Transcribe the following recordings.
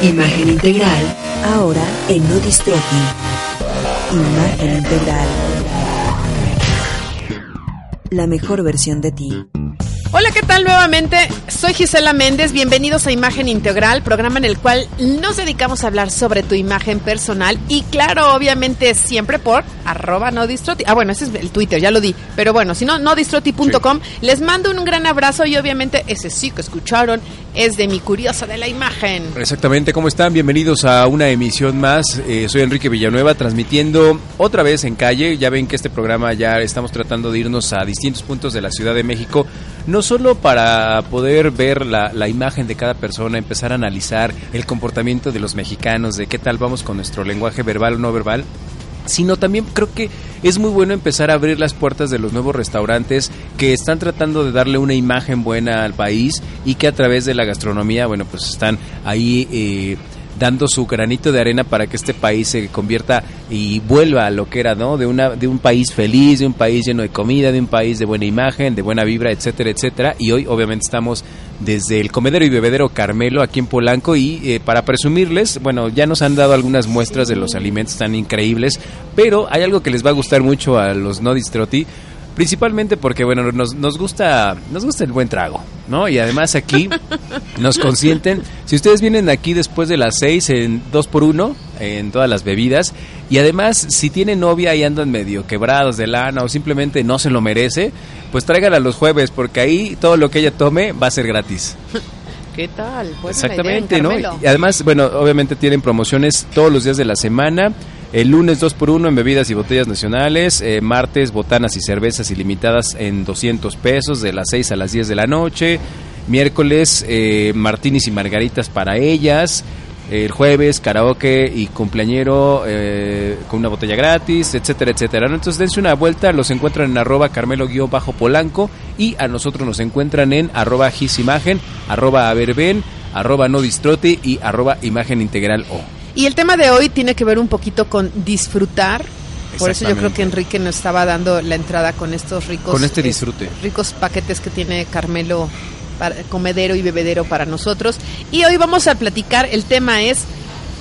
Imagen integral, ahora en Nodistrofi. Imagen integral. La mejor versión de ti. Hola, ¿qué tal nuevamente? Soy Gisela Méndez, bienvenidos a Imagen Integral, programa en el cual nos dedicamos a hablar sobre tu imagen personal y claro, obviamente siempre por arroba no distroti. Ah, bueno, ese es el Twitter, ya lo di, pero bueno, si no, nodistroti.com. Les mando un gran abrazo y obviamente ese sí que escucharon es de mi curiosa de la imagen. Exactamente, ¿cómo están? Bienvenidos a una emisión más. Eh, soy Enrique Villanueva transmitiendo otra vez en calle. Ya ven que este programa ya estamos tratando de irnos a distintos puntos de la Ciudad de México no solo para poder ver la, la, imagen de cada persona, empezar a analizar el comportamiento de los mexicanos, de qué tal vamos con nuestro lenguaje verbal o no verbal, sino también creo que es muy bueno empezar a abrir las puertas de los nuevos restaurantes que están tratando de darle una imagen buena al país y que a través de la gastronomía, bueno, pues están ahí... Eh, dando su granito de arena para que este país se convierta y vuelva a lo que era, ¿no? De una de un país feliz, de un país lleno de comida, de un país de buena imagen, de buena vibra, etcétera, etcétera. Y hoy obviamente estamos desde el comedero y bebedero Carmelo aquí en Polanco y eh, para presumirles, bueno, ya nos han dado algunas muestras de los alimentos tan increíbles, pero hay algo que les va a gustar mucho a los no distroti Principalmente porque, bueno, nos, nos, gusta, nos gusta el buen trago, ¿no? Y además aquí nos consienten. Si ustedes vienen aquí después de las seis en dos por uno, en todas las bebidas, y además si tienen novia y andan medio quebrados de lana o simplemente no se lo merece, pues tráigala los jueves, porque ahí todo lo que ella tome va a ser gratis. ¿Qué tal? Pues Exactamente, ¿no? Y además, bueno, obviamente tienen promociones todos los días de la semana. El lunes 2 por 1 en bebidas y botellas nacionales. Eh, martes botanas y cervezas ilimitadas en 200 pesos de las 6 a las 10 de la noche. Miércoles eh, martinis y margaritas para ellas. El jueves karaoke y cumpleañero eh, con una botella gratis, etcétera, etcétera. Entonces dense una vuelta, los encuentran en arroba carmelo-polanco y a nosotros nos encuentran en arroba gisimagen, arroba averben, arroba no distrote y arroba imagen integral o. Y el tema de hoy tiene que ver un poquito con disfrutar. Por eso yo creo que Enrique nos estaba dando la entrada con estos ricos. Con este disfrute. ricos paquetes que tiene Carmelo, para, comedero y bebedero para nosotros. Y hoy vamos a platicar, el tema es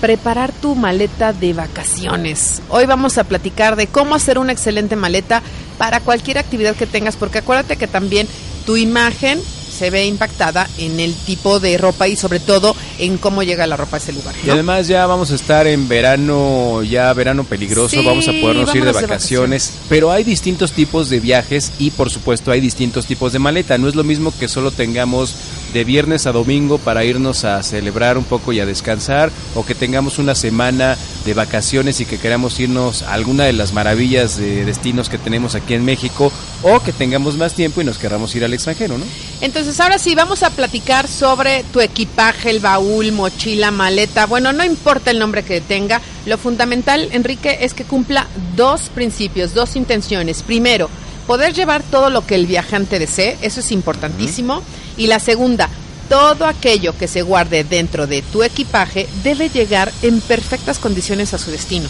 preparar tu maleta de vacaciones. Hoy vamos a platicar de cómo hacer una excelente maleta para cualquier actividad que tengas, porque acuérdate que también tu imagen se ve impactada en el tipo de ropa y sobre todo en cómo llega la ropa a ese lugar. Y además ya vamos a estar en verano, ya verano peligroso, vamos a podernos ir de vacaciones, pero hay distintos tipos de viajes y por supuesto hay distintos tipos de maleta. No es lo mismo que solo tengamos de viernes a domingo para irnos a celebrar un poco y a descansar o que tengamos una semana de vacaciones y que queramos irnos a alguna de las maravillas de destinos que tenemos aquí en México o que tengamos más tiempo y nos queramos ir al extranjero, ¿no? Entonces ahora sí, vamos a platicar sobre tu equipaje, el baúl, mochila, maleta. Bueno, no importa el nombre que tenga, lo fundamental, Enrique, es que cumpla dos principios, dos intenciones. Primero, poder llevar todo lo que el viajante desee, eso es importantísimo. Y la segunda, todo aquello que se guarde dentro de tu equipaje debe llegar en perfectas condiciones a su destino.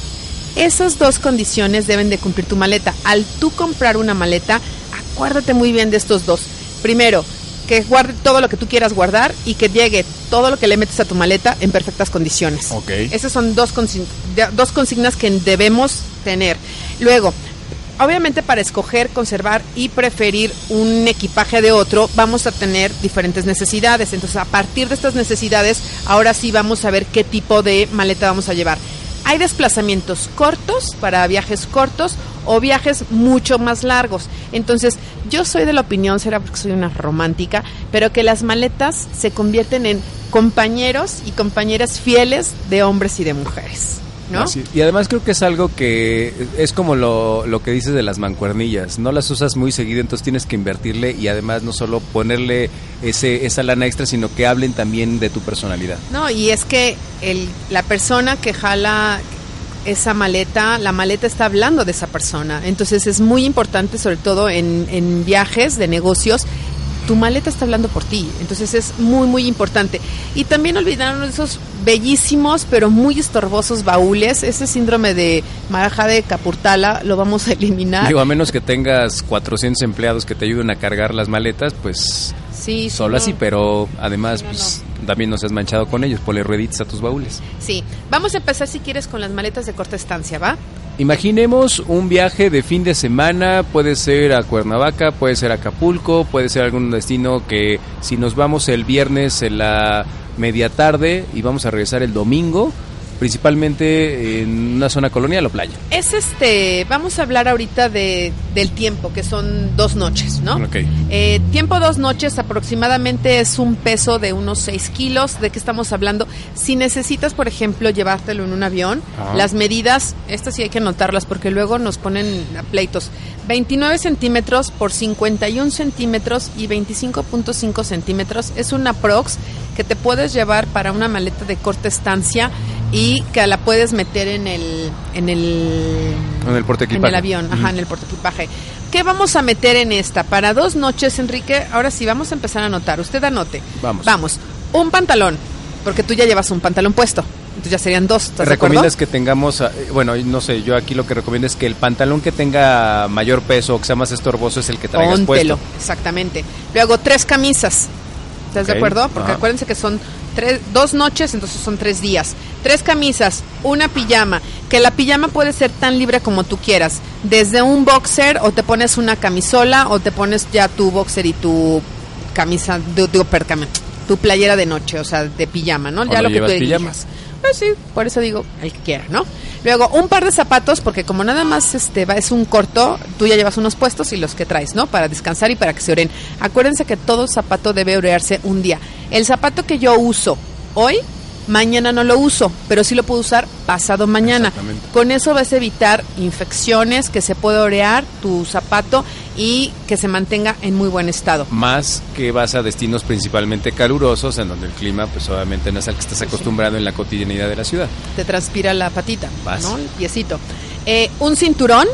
Esas dos condiciones deben de cumplir tu maleta. Al tú comprar una maleta, acuérdate muy bien de estos dos. Primero, que guarde todo lo que tú quieras guardar y que llegue todo lo que le metes a tu maleta en perfectas condiciones. Ok. Esas son dos, dos consignas que debemos tener. Luego, obviamente para escoger, conservar y preferir un equipaje de otro, vamos a tener diferentes necesidades. Entonces, a partir de estas necesidades, ahora sí vamos a ver qué tipo de maleta vamos a llevar. Hay desplazamientos cortos para viajes cortos o viajes mucho más largos. Entonces, yo soy de la opinión, será porque soy una romántica, pero que las maletas se convierten en compañeros y compañeras fieles de hombres y de mujeres. ¿No? Y además creo que es algo que es como lo, lo, que dices de las mancuernillas, no las usas muy seguido, entonces tienes que invertirle y además no solo ponerle ese, esa lana extra, sino que hablen también de tu personalidad. No, y es que el, la persona que jala esa maleta, la maleta está hablando de esa persona, entonces es muy importante, sobre todo en, en viajes de negocios, tu maleta está hablando por ti. Entonces es muy, muy importante. Y también olvidaron esos bellísimos, pero muy estorbosos baúles. Ese síndrome de maraja de Capurtala lo vamos a eliminar. Digo, a menos que tengas 400 empleados que te ayuden a cargar las maletas, pues sí, solo así, pero además pues, también no seas manchado con ellos, ponle rueditas a tus baúles. Sí, vamos a empezar si quieres con las maletas de corta estancia, ¿va? Imaginemos un viaje de fin de semana, puede ser a Cuernavaca, puede ser a Acapulco, puede ser algún destino que si nos vamos el viernes en la media tarde y vamos a regresar el domingo, principalmente en una zona colonial o playa. Es este, vamos a hablar ahorita de, del tiempo, que son dos noches, ¿no? Ok. Eh, tiempo dos noches aproximadamente es un peso de unos 6 kilos. ¿De qué estamos hablando? Si necesitas, por ejemplo, llevártelo en un avión, las medidas, estas sí hay que anotarlas porque luego nos ponen a pleitos. 29 centímetros por 51 centímetros y 25.5 centímetros es una prox que te puedes llevar para una maleta de corta estancia y que la puedes meter en el en el En el portaequipaje. en el avión, ajá, en el portaequipaje. ¿Qué vamos a meter en esta? Para dos noches, Enrique. Ahora sí, vamos a empezar a anotar. Usted anote. Vamos. Vamos. Un pantalón, porque tú ya llevas un pantalón puesto. Entonces ya serían dos. ¿Estás de? ¿Recomiendas que tengamos, ah, eh, bueno, no sé, yo aquí lo que recomiendo es que el pantalón que tenga mayor peso o que sea más estorboso es el que traigas Póntelo, puesto? exactamente. Luego tres camisas. ¿Estás de Ok, acuerdo? Porque ajá. acuérdense que son tres, dos noches, entonces son tres días. Tres camisas, una pijama, que la pijama puede ser tan libre como tú quieras. Desde un boxer o te pones una camisola o te pones ya tu boxer y tu camisa, digo, tu playera de noche, o sea, de pijama, ¿no? ¿O ya lo que tú elijas. Pues sí, por eso digo, el que quiera, ¿no? Luego, un par de zapatos, porque como nada más este va, es un corto, tú ya llevas unos puestos y los que traes, ¿no? Para descansar y para que se oren. Acuérdense que todo zapato debe orearse un día. El zapato que yo uso hoy, mañana no lo uso, pero sí lo puedo usar pasado mañana. Con eso vas a evitar infecciones, que se puede orear tu zapato y que se mantenga en muy buen estado. Más que vas a destinos principalmente calurosos, en donde el clima, pues obviamente no es al que estás acostumbrado en la cotidianidad de la ciudad. te transpira la patita, Vas. ¿no? El piecito. Eh, un cinturón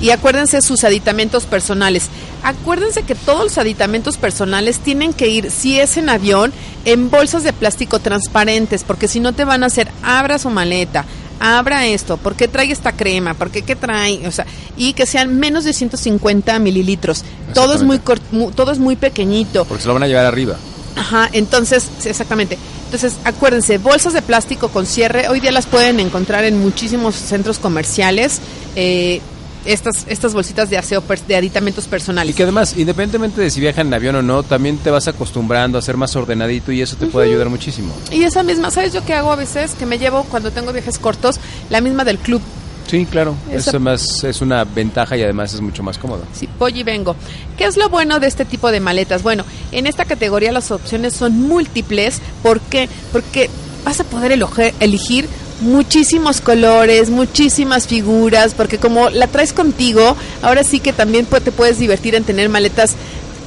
y acuérdense sus aditamentos personales. Acuérdense que todos los aditamentos personales tienen que ir, si es en avión, en bolsas de plástico transparentes, porque si no te van a hacer, abra su maleta, abra esto, ¿por qué trae esta crema? ¿Por qué qué trae? O sea, y que sean menos de 150 mililitros. Todo es muy, cort- mu- todo es muy pequeñito. Porque se lo van a llevar arriba. Ajá, entonces, exactamente. Entonces, acuérdense, bolsas de plástico con cierre, hoy día las pueden encontrar en muchísimos centros comerciales. eh, estas, estas bolsitas de aseo, de aditamentos Y personales. que además, independientemente de si viajan en avión o no, también te vas acostumbrando a ser más ordenadito y eso te puede ayudar muchísimo. Y esa misma, ¿sabes yo qué hago a veces? Que me llevo cuando tengo viajes cortos, la misma del club. Sí, claro. Esa- Eso más es una ventaja y además es mucho más cómodo. Sí, voy y vengo. ¿Qué es lo bueno de este tipo de maletas? Bueno, en esta categoría las opciones son múltiples. ¿Por qué? Porque vas a poder eloge- elegir muchísimos colores, muchísimas figuras, porque como la traes contigo, ahora sí que también te puedes divertir en tener maletas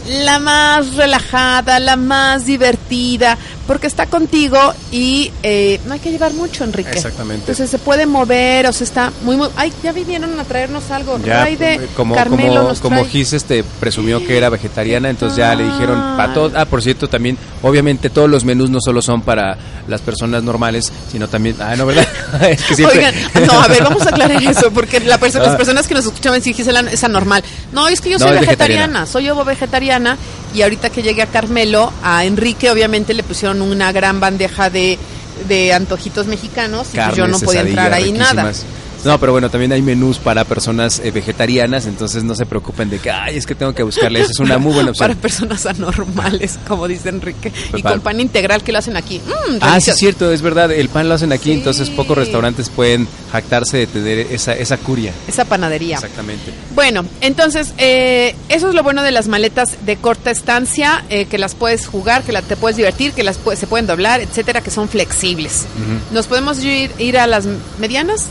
la más relajada, la más divertida, porque está contigo y eh, no hay que llevar mucho, Enrique. Exactamente. Entonces se puede mover, o sea, está muy, muy... Ay, ya vinieron a traernos algo. Ya, de eh, como, Carmelo como, nos como. Gis este, presumió que era vegetariana, entonces ya le dijeron Ah. para todo. Ah, por cierto, también, obviamente todos los menús no solo son para las personas normales, sino también. Ah, no, ¿verdad? es que siempre. Oigan, no, a ver, vamos a aclarar eso, porque la perso- las Ah. personas que nos escuchaban sí Gisela es anormal. No, es que yo No, soy vegetariana, vegetariana. soy ovo vegetariana y ahorita que llegué a Carmelo, a Enrique obviamente le pusieron una gran bandeja de, de antojitos mexicanos y pues yo no podía entrar ahí nada. No, pero bueno, también hay menús para personas eh, vegetarianas, entonces no se preocupen de que, ay, es que tengo que buscarle. Esa es una muy buena Para opción. personas anormales, como dice Enrique, y para- con pan integral que lo hacen aquí. Mm, Ah, sí, es cierto, es verdad. El pan lo hacen aquí, Sí. entonces pocos restaurantes pueden jactarse de tener esa, esa curia. Esa panadería. Exactamente. Bueno, entonces, eh, eso es lo bueno de las maletas de corta estancia, eh, que las puedes jugar, que la, te puedes divertir, que las se pueden doblar, etcétera, que son flexibles. ¿Nos podemos ir, ir a las medianas?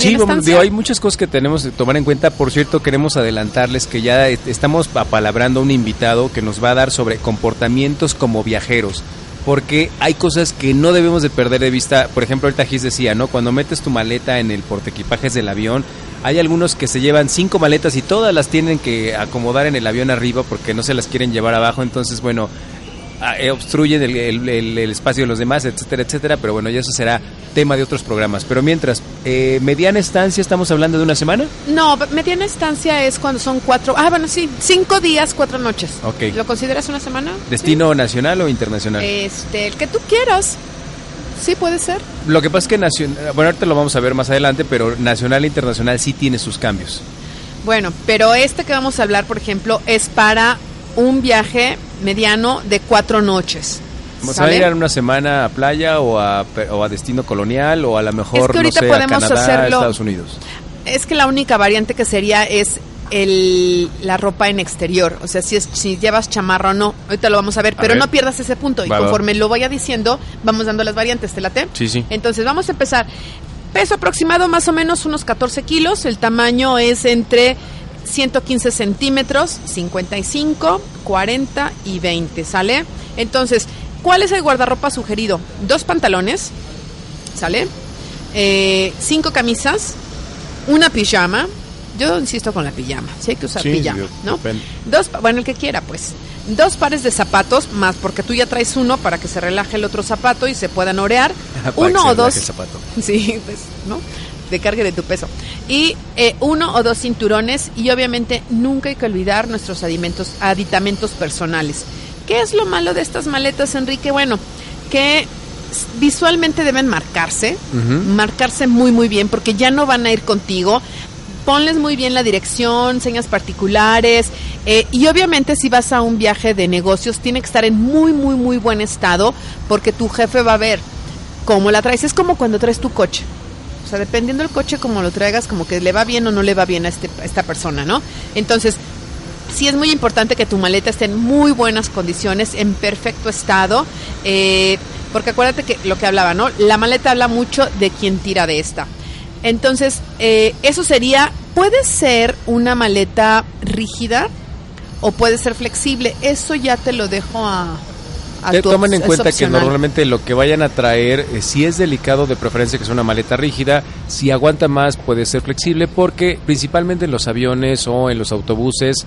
Sí, hay muchas cosas que tenemos que tomar en cuenta. Por cierto, queremos adelantarles que ya est- estamos apalabrando a un invitado que nos va a dar sobre comportamientos como viajeros. Porque hay cosas que no debemos de perder de vista. Por ejemplo, ahorita Gis decía, ¿no? Cuando metes tu maleta en el portaequipajes del avión, hay algunos que se llevan cinco maletas y todas las tienen que acomodar en el avión arriba porque no se las quieren llevar abajo. Entonces, bueno, eh, obstruyen el, el- el- el espacio de los demás, etcétera, etcétera. Pero bueno, ya eso será tema de otros programas. Pero mientras, eh, mediana estancia, estamos hablando de una semana. No, mediana estancia es cuando son cuatro, ah, bueno, sí, cinco días, cuatro noches. Ok. ¿Lo consideras una semana? ¿Destino nacional o internacional? Este, el que tú quieras. Sí, puede ser. Lo que pasa es que nacional, bueno, ahorita lo vamos a ver más adelante, pero nacional e internacional sí tiene sus cambios. Bueno, pero este que vamos a hablar, por ejemplo, es para un viaje mediano de cuatro noches. ¿Vamos a ir a una semana a playa o a, o a destino colonial o a lo mejor, Es que ahorita no sé, podemos a Canadá, hacerlo- Estados Unidos? Es que la única variante que sería es el, la ropa en exterior. O sea, si, es, si llevas chamarra o no. Ahorita lo vamos a ver, A pero ver. no pierdas ese punto. Y Va, va. conforme lo vaya diciendo, vamos dando las variantes. ¿Te late? Sí, sí. Entonces, vamos a empezar. Peso aproximado más o menos unos 14 kilos. El tamaño es entre 115 centímetros, 55, 40 y 20. ¿Sale? Entonces, ¿cuál es el guardarropa sugerido? Dos pantalones. ¿Sale? Eh, cinco camisas. Una pijama. Yo insisto con la pijama. Sí hay que usar Sí, pijama, ¿no? depende. Dos, bueno, el que quiera, pues. Dos pares de zapatos, más porque tú ya traes uno para que se relaje el otro zapato y se puedan orear. Uno o dos. el zapato. Sí, pues, ¿no? De cargue de tu peso. Y eh, uno o dos cinturones y obviamente nunca hay que olvidar nuestros aditamentos personales. ¿Qué es lo malo de estas maletas, Enrique? Bueno, que visualmente deben marcarse, marcarse muy muy bien porque ya no van a ir contigo. Ponles muy bien la dirección, señas particulares eh, y obviamente si vas a un viaje de negocios tiene que estar en muy muy muy buen estado porque tu jefe va a ver cómo la traes. Es como cuando traes tu coche. O sea, dependiendo del coche como lo traigas, como que le va bien o no le va bien a, este, a esta persona, ¿no? Entonces, sí es muy importante que tu maleta esté en muy buenas condiciones, en perfecto estado, eh, porque acuérdate que lo que hablaba, ¿no? La maleta habla mucho de quien tira de esta. Entonces, eh, eso sería, puede ser una maleta rígida o puede ser flexible. Eso ya te lo dejo a... a Te tu toman en cuenta que normalmente lo que vayan a traer, eh, si es delicado, de preferencia que sea una maleta rígida, si aguanta más puede ser flexible porque principalmente en los aviones o en los autobuses,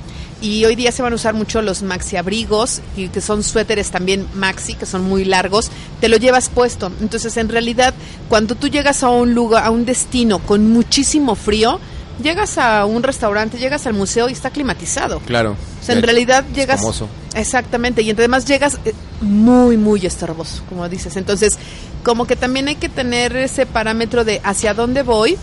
Y hoy día se van a usar mucho los maxi abrigos, y que son suéteres también maxi, que son muy largos, te lo llevas puesto. Entonces, en realidad, cuando tú llegas a un lugar, a un destino con muchísimo frío, llegas a un restaurante, llegas al museo y está climatizado. Claro. O sea, en realidad llegas... famoso. Exactamente, y además llegas eh, muy, muy estorboso, como dices. Entonces, como que también hay que tener ese parámetro de hacia dónde voy.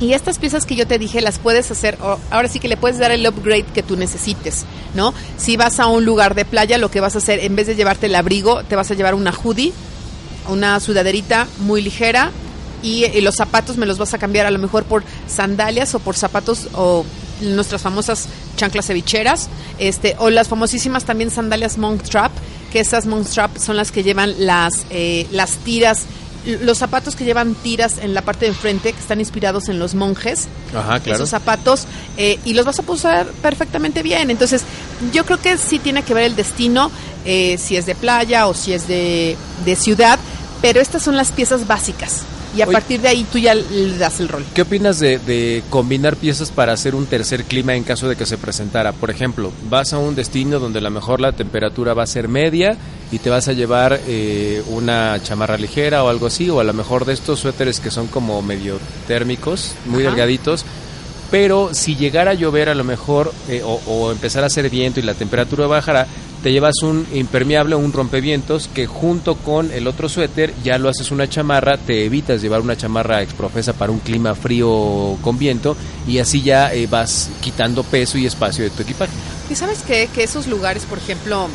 Y estas piezas que yo te dije las puedes hacer, ahora sí que le puedes dar el upgrade que tú necesites, ¿no? Si vas a un lugar de playa, lo que vas a hacer, en vez de llevarte el abrigo, te vas a llevar una hoodie, una sudaderita muy ligera y, los zapatos me los vas a cambiar a lo mejor por sandalias o por zapatos o nuestras famosas chanclas cevicheras, este, o las famosísimas también sandalias monk trap, que esas monk trap son las que llevan las, eh, las tiras, los zapatos que llevan tiras en la parte de enfrente, que están inspirados en los monjes, Ajá, claro. esos zapatos eh, y los vas a usar perfectamente bien. Entonces, yo creo que sí tiene que ver el destino, eh, si es de playa o si es de, de ciudad, pero estas son las piezas básicas. Y a Oye. partir de ahí tú ya le das el rol. ¿Qué opinas de, de combinar piezas para hacer un tercer clima en caso de que se presentara? Por ejemplo, vas a un destino donde a lo mejor la temperatura va a ser media y te vas a llevar eh, una chamarra ligera o algo así, o a lo mejor de estos suéteres que son como medio térmicos, muy Ajá. delgaditos. Pero si llegara a llover a lo mejor eh, o, o empezar a hacer viento y la temperatura bajará, te llevas un impermeable o un rompevientos que junto con el otro suéter ya lo haces una chamarra, te evitas llevar una chamarra exprofesa para un clima frío con viento y así ya eh, vas quitando peso y espacio de tu equipaje. ¿Y sabes qué? Que esos lugares, por ejemplo,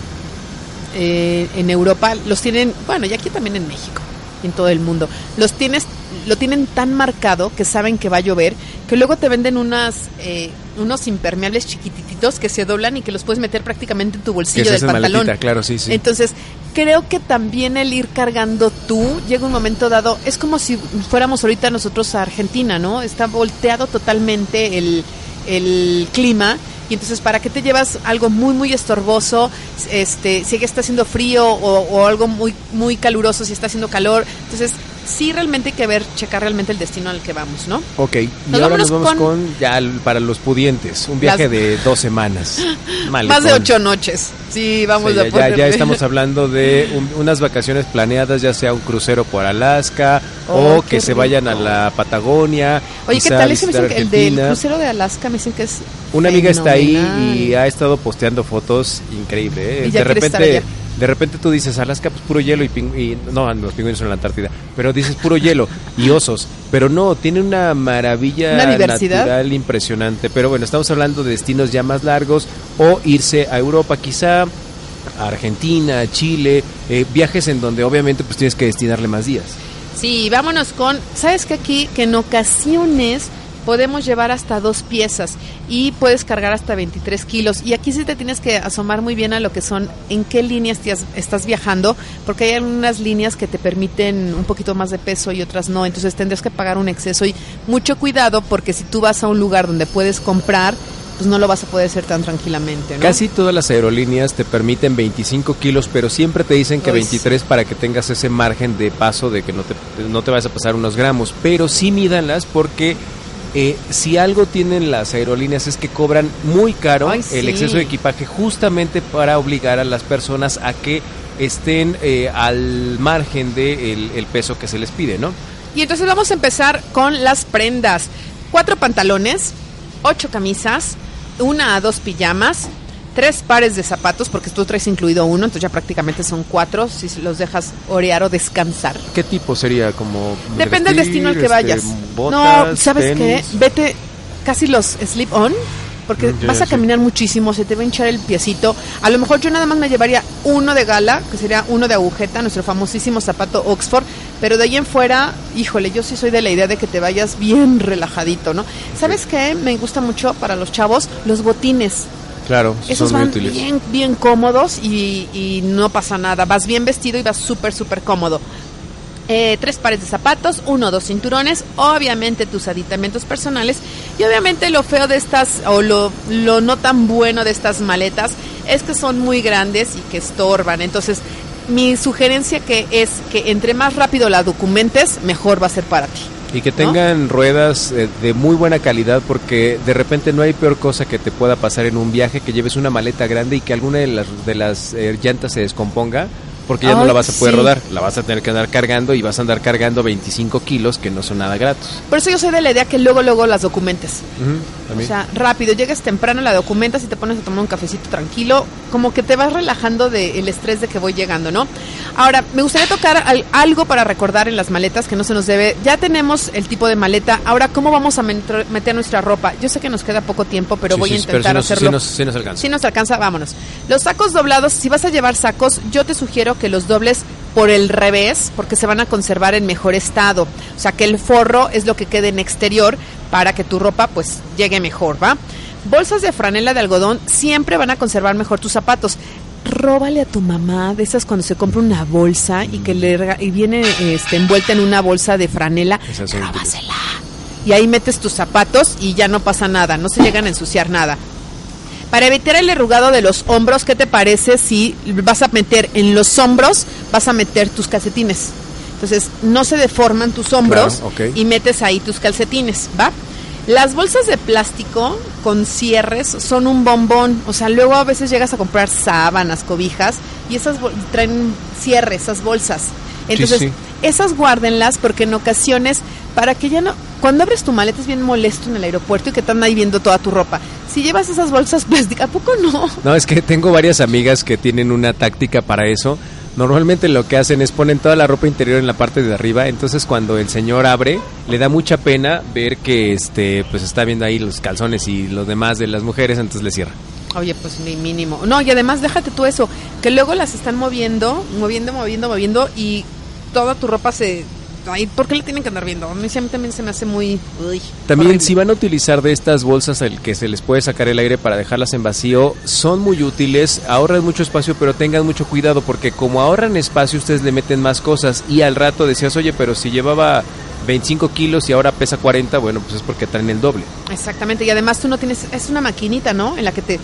eh, en Europa los tienen, bueno, y aquí también en México, en todo el mundo, los tienes, lo tienen tan marcado que saben que va a llover, que luego te venden unas, eh, unos impermeables chiquititos que se doblan y que los puedes meter prácticamente en tu bolsillo del pantalón. Maletita, claro, sí, sí. Entonces, creo que también el ir cargando tú, llega un momento dado, es como si fuéramos ahorita nosotros a Argentina, ¿no? Está volteado totalmente el, el clima y entonces para qué te llevas algo muy muy estorboso este si está haciendo frío o, o, algo muy muy caluroso si está haciendo calor. Entonces sí realmente hay que ver checar realmente el destino al que vamos no Ok, y Nos ahora nos vamos con, con- ya para los pudientes un viaje Las- de dos semanas más de ocho noches sí O vamos sea, a ya, ya- estamos hablando de un- unas vacaciones planeadas, ya sea un crucero por Alaska Oh, o que se vayan a la Patagonia. oye qué tal ese el del crucero de Alaska me dicen que es Una amiga está ahí y ha estado posteando fotos increíble. ¿eh? Y ya de repente. De repente tú dices Alaska, pues puro hielo y, ping- y no, los pingüinos son en la Antártida, pero dices puro hielo y osos, pero no, tiene una maravilla Una diversidad. natural impresionante. Pero bueno, estamos hablando de destinos ya más largos o irse a Europa, quizá a Argentina, a Chile, eh, viajes en donde obviamente pues tienes que destinarle más días. Sí, vámonos con, ¿sabes que aquí que en ocasiones podemos llevar hasta dos piezas y puedes cargar hasta 23 kilos? Y aquí sí te tienes que asomar muy bien a lo que son, en qué líneas estás viajando, porque hay algunas líneas que te permiten un poquito más de peso y otras no, entonces tendrás que pagar un exceso y mucho cuidado porque si tú vas a un lugar donde puedes comprar, pues no lo vas a poder hacer tan tranquilamente, ¿no? Casi todas las aerolíneas te permiten 25 kilos, pero siempre te dicen que Ay, 23 para que tengas ese margen de paso de que no te, no te vas a pasar unos gramos. Pero sí mídanlas porque eh, si algo tienen las aerolíneas es que cobran muy caro Ay, el sí. exceso de equipaje justamente para obligar a las personas a que estén eh, al margen del el peso que se les pide, ¿no? Y entonces vamos a empezar con las prendas. Cuatro pantalones, ocho camisas, una a dos pijamas, tres pares de zapatos, porque tú traes incluido uno, entonces ya prácticamente son cuatro si los dejas orear o descansar. ¿Qué tipo sería? como de Depende del destino al que este, vayas. botas, no, ¿sabes qué? tenis? Vete casi los slip on. Porque Mm, vas a sí. caminar muchísimo, se te va a hinchar el piecito. A lo mejor yo nada más me llevaría uno de gala, que sería uno de agujeta, nuestro famosísimo zapato Oxford. Pero de ahí en fuera, híjole, yo sí soy de la idea de que te vayas bien relajadito, ¿no? ¿Sabes qué? Me gusta mucho para los chavos los botines. Claro, Esos son muy van útiles. bien, bien cómodos y, y no pasa nada. Vas bien vestido y vas súper, súper cómodo. Eh, tres pares de zapatos, uno o dos cinturones, obviamente tus aditamentos personales y obviamente lo feo de estas o lo, lo no tan bueno de estas maletas es que son muy grandes y que estorban. Entonces, mi sugerencia que es que entre más rápido la documentes, mejor va a ser para ti. Y que ¿no? tengan ruedas eh, de muy buena calidad porque de repente no hay peor cosa que te pueda pasar en un viaje que lleves una maleta grande y que alguna de las, de las eh, llantas se descomponga porque ya no la vas a poder sí. rodar, la vas a tener que andar cargando y vas a andar cargando 25 kilos que no son nada gratos. Por eso yo soy de la idea que luego, luego las documentes. O sea, rápido, llegas temprano, la documentas y te pones a tomar un cafecito tranquilo, como que te vas relajando del estrés de que voy llegando, ¿no? Ahora, me gustaría tocar al- algo para recordar en las maletas que no se nos debe. Ya tenemos el tipo de maleta, ahora, ¿cómo vamos a meter nuestra ropa? Yo sé que nos queda poco tiempo, pero Sí, voy sí, a pero intentar nos- hacerlo. nos- sí nos alcanza. Si nos alcanza, vámonos. Los sacos doblados, si vas a llevar sacos, yo te sugiero que los dobles por el revés, porque se van a conservar en mejor estado. O sea, que el forro es lo que quede en exterior para que tu ropa pues llegue mejor, ¿va? Bolsas de franela de algodón siempre van a conservar mejor tus zapatos. Róbale a tu mamá de esas cuando se compra una bolsa y que le y viene este, envuelta en una bolsa de franela. Róbasela. Y ahí metes tus zapatos y ya no pasa nada, no se llegan a ensuciar nada. Para evitar el arrugado de los hombros, ¿qué te parece si vas a meter en los hombros, vas a meter tus calcetines? Entonces, no se deforman tus hombros Claro, y metes ahí tus calcetines, ¿va? Las bolsas de plástico con cierres son un bombón, o sea, luego a veces llegas a comprar sábanas, cobijas y esas traen cierre, esas bolsas. Entonces, sí. esas guárdenlas porque en ocasiones, para que ya no, cuando abres tu maleta es bien molesto en el aeropuerto y que están ahí viendo toda tu ropa. Si llevas esas bolsas plásticas, ¿a poco no? No, es que tengo varias amigas que tienen una táctica para eso. Normalmente lo que hacen es ponen toda la ropa interior en la parte de arriba, entonces cuando el señor abre, le da mucha pena ver que este pues está viendo ahí los calzones y los demás de las mujeres, entonces le cierra. Oye, pues mi mínimo. No, y además déjate tú eso, que luego las están moviendo, moviendo, moviendo, moviendo y toda tu ropa se Ay, ¿por qué le tienen que andar viendo? A mí, también se me hace muy... también si van a utilizar de estas bolsas el que se les puede sacar el aire para dejarlas en vacío, son muy útiles, ahorran mucho espacio, pero tengan mucho cuidado porque como ahorran espacio ustedes le meten más cosas y al rato decías, oye, pero si llevaba 25 kilos y ahora pesa 40, bueno, pues es porque traen el doble. Exactamente, y además tú no tienes, es una maquinita, ¿no? En la que te...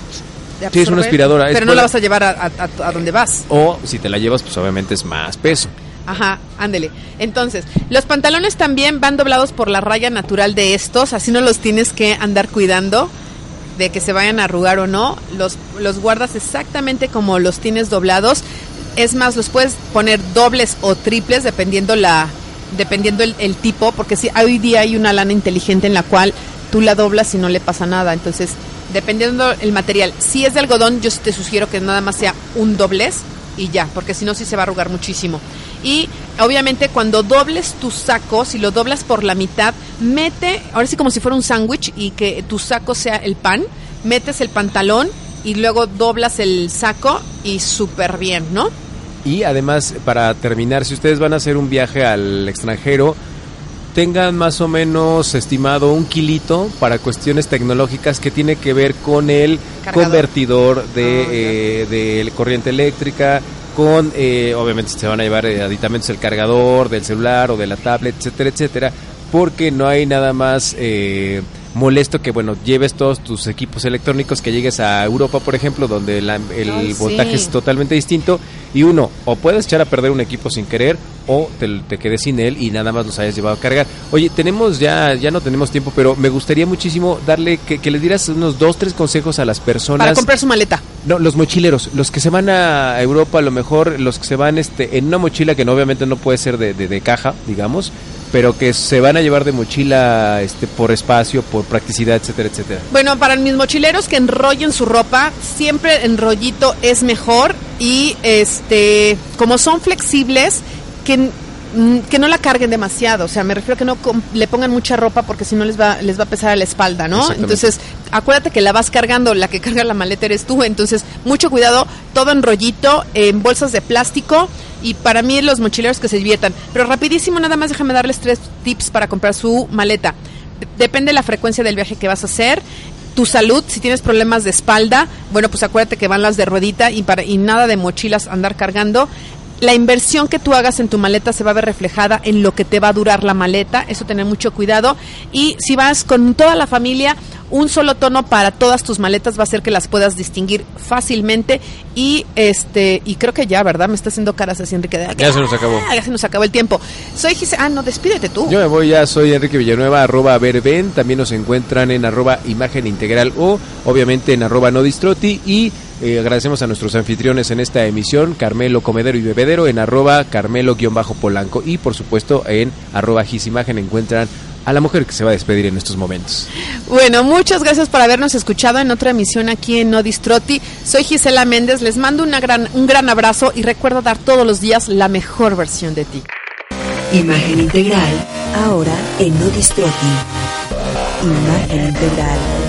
sí, es una aspiradora. Pero no la vas a llevar a, a donde vas. O si te la llevas, pues obviamente es más peso. Ajá, ándele. Entonces, los pantalones también van doblados por la raya natural de estos, así no los tienes que andar cuidando de que se vayan a arrugar o no. Los, los guardas exactamente como los tienes doblados. Es más, los puedes poner dobles o triples dependiendo la dependiendo el, tipo, porque si hoy día hay una lana inteligente en la cual tú la doblas y no le pasa nada. Entonces, dependiendo el material, si es de algodón, yo te sugiero que nada más sea un doblez y ya, porque si no sí se va a arrugar muchísimo. Y obviamente cuando dobles tu saco, si lo doblas por la mitad, mete, ahora sí como si fuera un sándwich y que tu saco sea el pan, metes el pantalón y luego doblas el saco y súper bien, ¿no? Y además, para terminar, si ustedes van a hacer un viaje al extranjero, tengan más o menos estimado un kilito para cuestiones tecnológicas que tiene que ver con el convertidor de, ah, eh, de corriente eléctrica, con, eh, obviamente se van a llevar eh, aditamentos el cargador del celular o de la tablet, etcétera, etcétera, porque no hay nada más eh, molesto que, bueno, lleves todos tus equipos electrónicos, que llegues a Europa, por ejemplo, donde el voltaje es totalmente distinto, y uno, o puedes echar a perder un equipo sin querer, o te, quedes sin él y nada más los hayas llevado a cargar. Oye, tenemos ya, ya no tenemos tiempo, pero me gustaría muchísimo darle, que, que les dieras unos dos, tres consejos a las personas. Para comprar su maleta. No, los mochileros, los que se van a Europa, a lo mejor los que se van este, en una mochila que no, obviamente no puede ser de, de caja, digamos, pero que se van a llevar de mochila este por espacio, por practicidad, etcétera, etcétera. Bueno, para mis mochileros que enrollen su ropa, siempre enrollito es mejor y este como son flexibles que que no la carguen demasiado, o sea, me refiero a que no le pongan mucha ropa porque si no les va les va a pesar a la espalda, ¿no? Entonces, acuérdate que la vas cargando, la que carga la maleta eres tú, entonces mucho cuidado, todo en rollito, en bolsas de plástico y para mí los mochileros que se diviertan. Pero rapidísimo, nada más déjame darles tres tips para comprar su maleta. Depende de la frecuencia del viaje que vas a hacer tu salud, si tienes problemas de espalda, bueno, pues acuérdate que van las de ruedita y, para, y nada de mochilas andar cargando la inversión que tú hagas en tu maleta se va a ver reflejada en lo que te va a durar la maleta, eso tener mucho cuidado. Y si vas con toda la familia, un solo tono para todas tus maletas va a hacer que las puedas distinguir fácilmente y este y creo que ya, ¿verdad? Me está haciendo caras así Enrique. De, ya se nos acabó. Ah, ya se nos acabó el tiempo. Soy Gise, ah, no, despídete tú. Yo me voy ya, soy Enrique Villanueva, arroba verben, también nos encuentran en arroba imagen integral o obviamente en arroba no distroti y eh, agradecemos a nuestros anfitriones en esta emisión, Carmelo Comedero y Bebedero, en arroba Carmelo-Polanco y por supuesto en arroba Gisimagen encuentran a la mujer que se va a despedir en estos momentos. Bueno, muchas gracias por habernos escuchado en otra emisión aquí en No Distroti. Soy Gisela Méndez, les mando una gran, un gran abrazo y recuerda dar todos los días la mejor versión de ti. Imagen integral, ahora en No Distroti. Imagen integral.